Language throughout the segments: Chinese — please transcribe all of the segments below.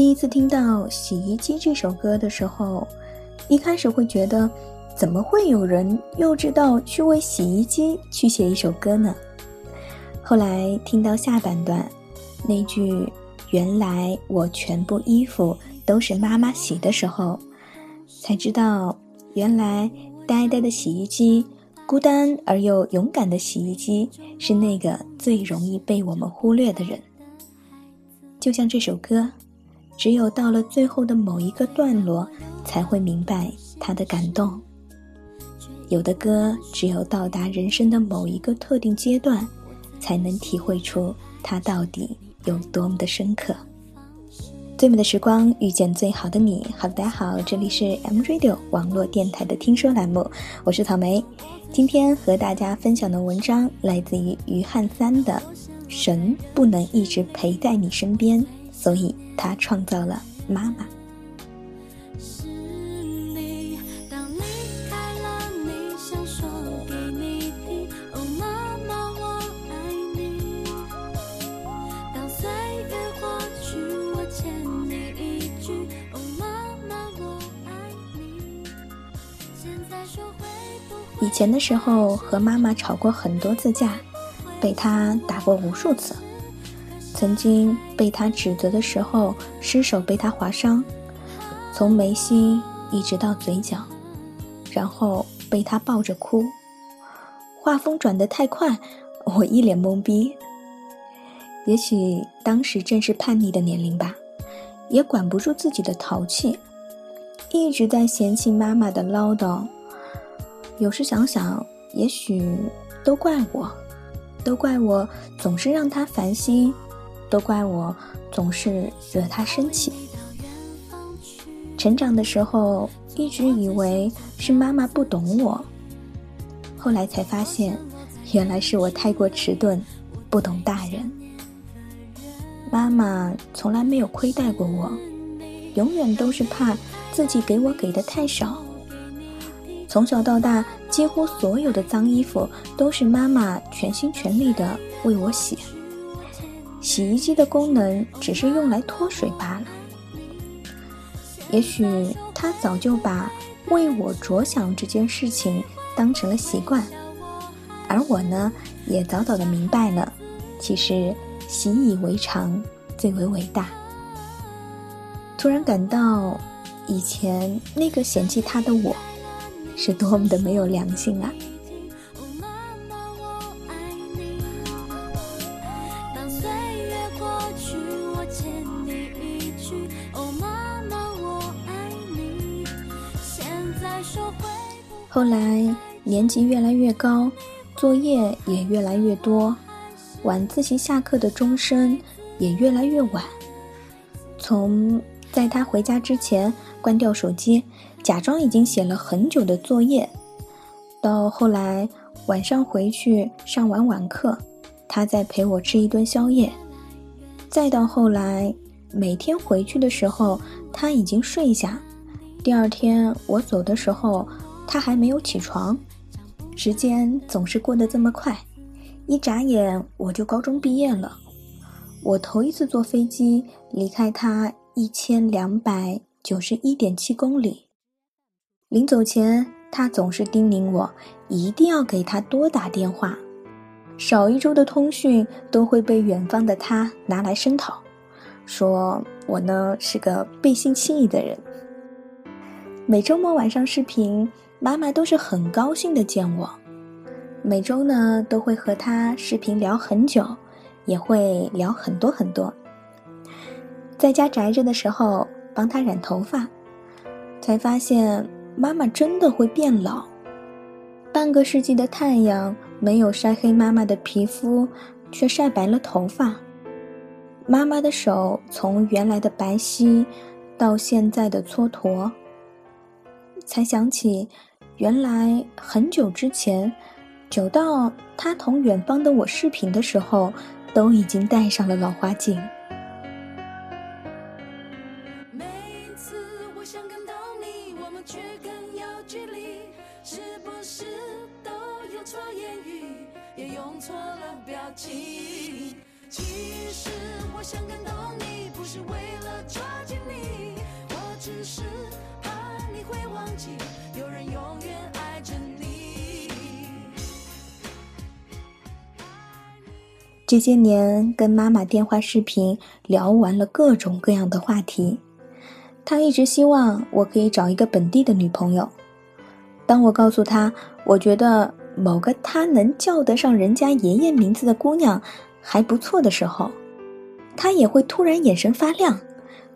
第一次听到《洗衣机》这首歌的时候，一开始会觉得，怎么会有人幼稚到去为洗衣机去写一首歌呢？后来听到下半段，那句“原来我全部衣服都是妈妈洗”的时候，才知道，原来呆呆的洗衣机。孤单而又勇敢的洗衣机是那个最容易被我们忽略的人。就像这首歌，只有到了最后的某一个段落，才会明白它的感动。有的歌，只有到达人生的某一个特定阶段，才能体会出它到底有多么的深刻。最美的时光遇见最好的你，好的，大家好，这里是 M Radio 网络电台的听说栏目，我是草莓。今天和大家分享的文章来自于于汉三的《神不能一直陪在你身边，所以他创造了妈妈》。以前的时候和妈妈吵过很多次架，被她打过无数次。曾经被他指责的时候，失手被他划伤，从眉心一直到嘴角，然后被他抱着哭。画风转得太快，我一脸懵逼。也许当时正是叛逆的年龄吧，也管不住自己的淘气，一直在嫌弃妈妈的唠叨。有时想想，也许都怪我，都怪我总是让他烦心，都怪我总是惹他生气。成长的时候，一直以为是妈妈不懂我，后来才发现，原来是我太过迟钝，不懂大人。妈妈从来没有亏待过我，永远都是怕自己给我给的太少。从小到大，几乎所有的脏衣服都是妈妈全心全力的为我洗。洗衣机的功能只是用来脱水罢了。也许他早就把为我着想这件事情当成了习惯，而我呢，也早早的明白了，其实习以为常最为伟大。突然感到，以前那个嫌弃他的我。是多么的没有良心啊！后来年级越来越高，作业也越来越多，晚自习下课的钟声也越来越晚。从在他回家之前关掉手机。假装已经写了很久的作业，到后来晚上回去上完晚课，他再陪我吃一顿宵夜，再到后来每天回去的时候他已经睡下，第二天我走的时候他还没有起床，时间总是过得这么快，一眨眼我就高中毕业了，我头一次坐飞机离开他一千两百九十一点七公里。临走前，他总是叮咛我，一定要给他多打电话，少一周的通讯都会被远方的他拿来声讨，说我呢是个背信弃义的人。每周末晚上视频，妈妈都是很高兴的见我，每周呢都会和他视频聊很久，也会聊很多很多。在家宅着的时候，帮她染头发，才发现。妈妈真的会变老，半个世纪的太阳没有晒黑妈妈的皮肤，却晒白了头发。妈妈的手从原来的白皙，到现在的蹉跎。才想起，原来很久之前，久到他同远方的我视频的时候，都已经戴上了老花镜。其实我想感动你，不是为了抓紧你，我只是你会忘记，有人永远爱着你。这些年跟妈妈电话视频聊完了各种各样的话题，她一直希望我可以找一个本地的女朋友。当我告诉她，我觉得某个她能叫得上人家爷爷名字的姑娘还不错的时候，她也会突然眼神发亮，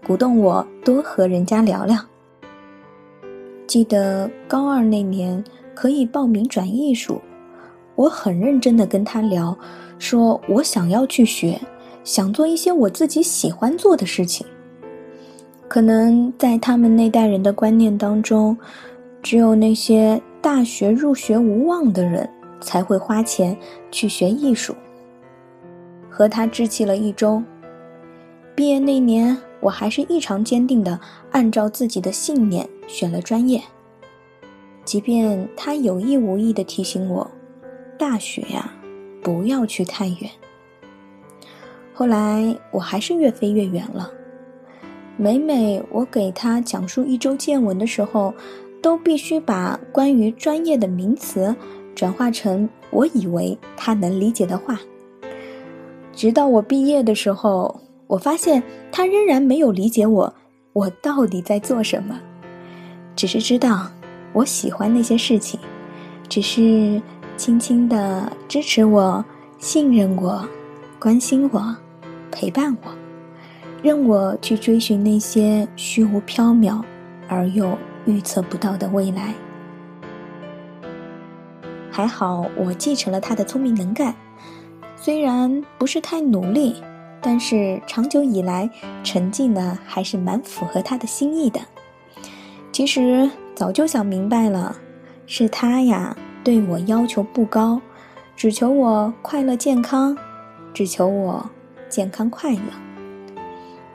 鼓动我多和人家聊聊。记得高二那年可以报名转艺术，我很认真的跟他聊。说我想要去学，想做一些我自己喜欢做的事情。可能在他们那代人的观念当中，只有那些大学入学无望的人才会花钱去学艺术。和他置气了一周，毕业那年，我还是异常坚定的按照自己的信念选了专业。即便他有意无意的提醒我，大学呀。不要去太远。后来我还是越飞越远了。每每我给他讲述一周见闻的时候，都必须把关于专业的名词转化成我以为他能理解的话。直到我毕业的时候，我发现他仍然没有理解我，我到底在做什么。只是知道我喜欢那些事情，只是。轻轻的支持我，信任我，关心我，陪伴我，任我去追寻那些虚无缥缈而又预测不到的未来。还好我继承了他的聪明能干，虽然不是太努力，但是长久以来成绩呢还是蛮符合他的心意的。其实早就想明白了，是他呀。对我要求不高，只求我快乐健康，只求我健康快乐，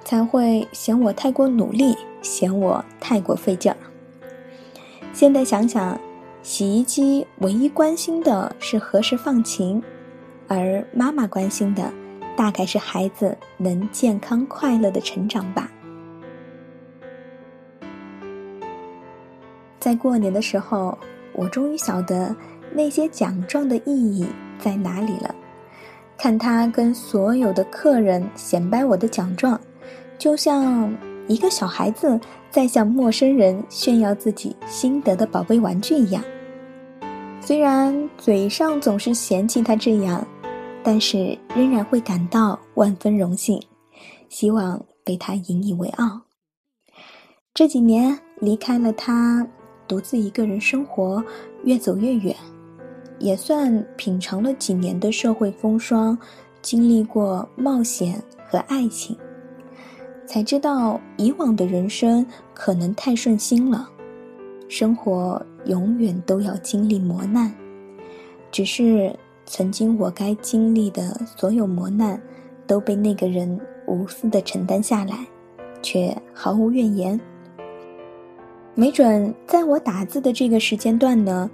才会嫌我太过努力，嫌我太过费劲儿。现在想想，洗衣机唯一关心的是何时放晴，而妈妈关心的大概是孩子能健康快乐的成长吧。在过年的时候。我终于晓得那些奖状的意义在哪里了。看他跟所有的客人显摆我的奖状，就像一个小孩子在向陌生人炫耀自己新得的宝贝玩具一样。虽然嘴上总是嫌弃他这样，但是仍然会感到万分荣幸，希望被他引以为傲。这几年离开了他。独自一个人生活，越走越远，也算品尝了几年的社会风霜，经历过冒险和爱情，才知道以往的人生可能太顺心了。生活永远都要经历磨难，只是曾经我该经历的所有磨难，都被那个人无私的承担下来，却毫无怨言。没准在我打字的这个时间段呢，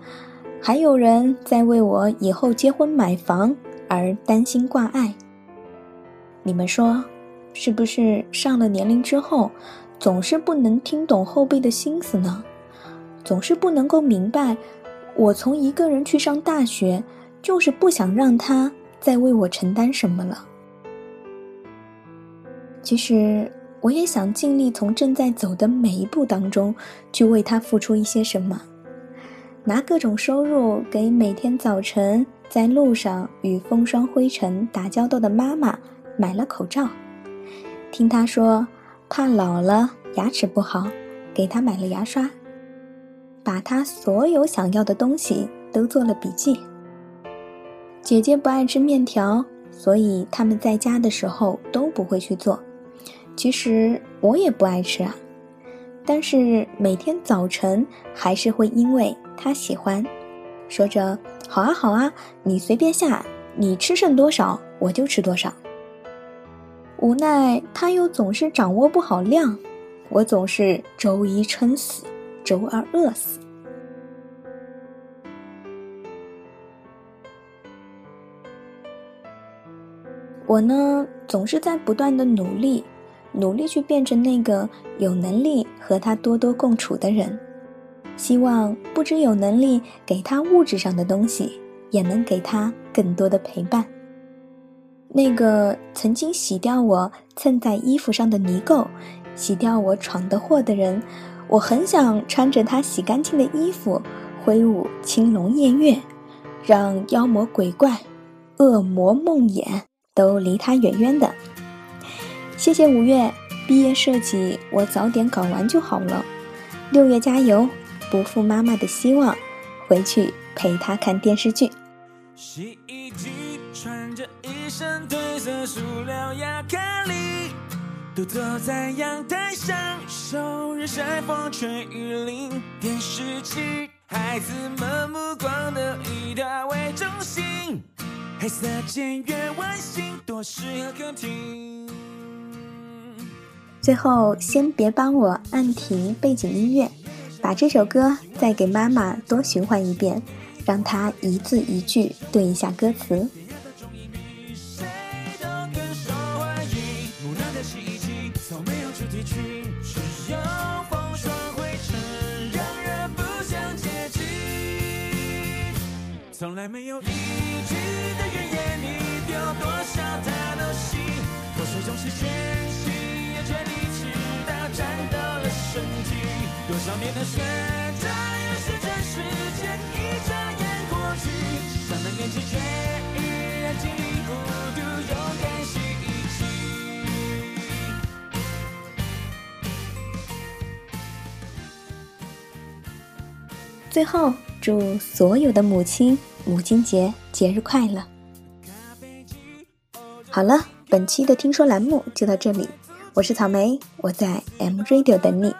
还有人在为我以后结婚买房而担心挂碍。你们说，是不是上了年龄之后，总是不能听懂后辈的心思呢？总是不能够明白，我从一个人去上大学，就是不想让他再为我承担什么了。其实。我也想尽力从正在走的每一步当中，去为他付出一些什么，拿各种收入给每天早晨在路上与风霜灰尘打交道的妈妈买了口罩，听他说怕老了牙齿不好，给他买了牙刷，把他所有想要的东西都做了笔记。姐姐不爱吃面条，所以他们在家的时候都不会去做。其实我也不爱吃啊，但是每天早晨还是会因为他喜欢，说着“好啊好啊，你随便下，你吃剩多少我就吃多少。”无奈他又总是掌握不好量，我总是周一撑死，周二饿死。我呢，总是在不断的努力，努力去变成那个有能力和他多多共处的人。希望不只有能力给他物质上的东西，也能给他更多的陪伴。那个曾经洗掉我蹭在衣服上的泥垢，洗掉我闯的祸的人，我很想穿着他洗干净的衣服，挥舞青龙偃月，让妖魔鬼怪、恶魔梦魇都离他远远的。谢谢五月，毕业设计我早点搞完就好了。六月加油！不负妈妈的希望，回去陪她看电视剧。洗衣机穿着一身褪色塑料亚克力，独坐在阳台上，受日晒风吹雨淋。电视机，孩子们目光的以它为中心，黑色简约外形，多适合客厅。最后，先别帮我按停背景音乐。把这首歌再给妈妈多循环一遍，让她一字一句对一下歌词。从来没有是全心也全力直到战斗了身体。多少年的学着，也是这时间一眨眼过去。上了年纪却依然经历孤独，勇敢洗衣机。最后，祝所有的母亲母亲节节日快乐。好了，本期的听说栏目就到这里，我是草莓，我在 M Radio 等你。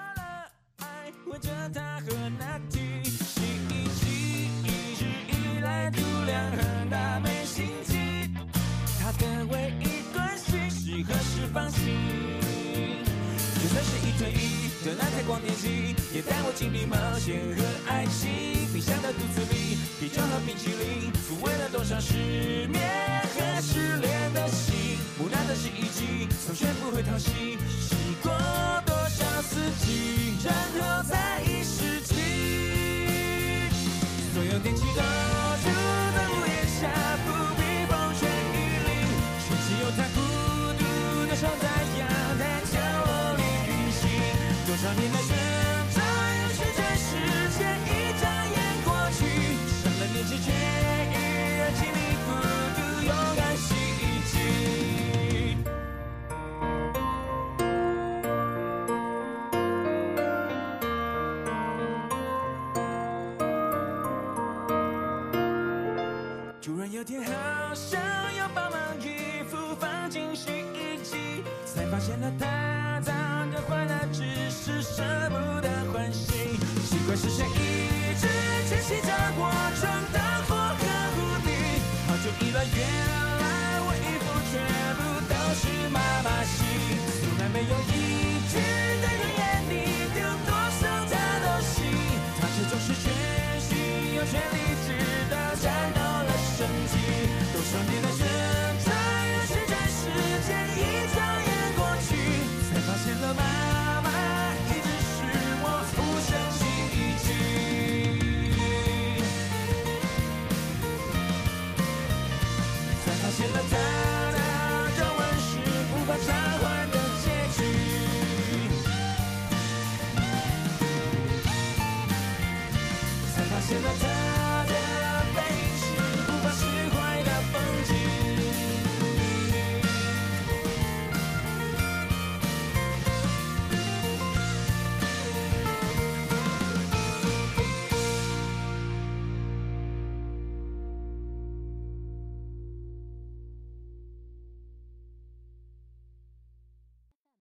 光年纪也带我经历冒险和爱情，冰箱的肚子里啤酒和冰淇淋，抚慰了多少失眠。个失恋的心。木讷的洗衣机从学不会淘洗，洗过多少四季，然后再一世纪。所有电器都突然有天，好想要把忙衣服放进洗衣机，才发现了它脏的坏了，只是舍不得换新。奇怪是谁一直牵洗着我穿的火和狐狸，好久以来，原来我衣服全部都是妈妈洗，从来没有一句的怨言，你丢多少她都洗，她却总是全心又全力。to the top.